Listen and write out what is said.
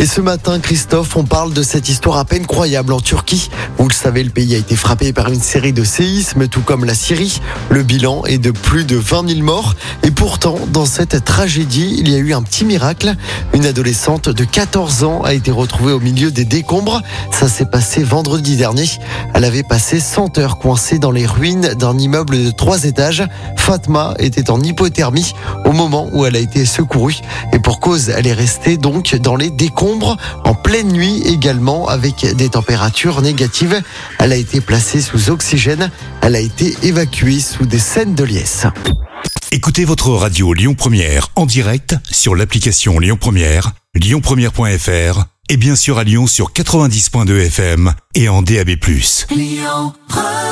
Et ce matin, Christophe, on parle de cette histoire à peine croyable en Turquie. Vous le savez, le pays a été frappé par une série de séismes, tout comme la Syrie. Le bilan est de plus de 20 000 morts. Et pourtant, dans cette tragédie, il y a eu un petit miracle. Une adolescente de 14 ans a été retrouvée au milieu des décombres. Ça s'est passé vendredi dernier. Elle avait passé 100 heures coincée dans les ruines d'un immeuble de trois étages. Fatma était en hypothermie au moment où elle a été secourue. Et pour cause, elle est restée donc dans les décombres en pleine nuit également avec des températures négatives. Elle a été placée sous oxygène. Elle a été évacuée sous des scènes de liesse. Écoutez votre radio Lyon Première en direct sur l'application Lyon Première, lyonpremière.fr et bien sûr à Lyon sur 90.2 FM et en DAB+. Lyon Première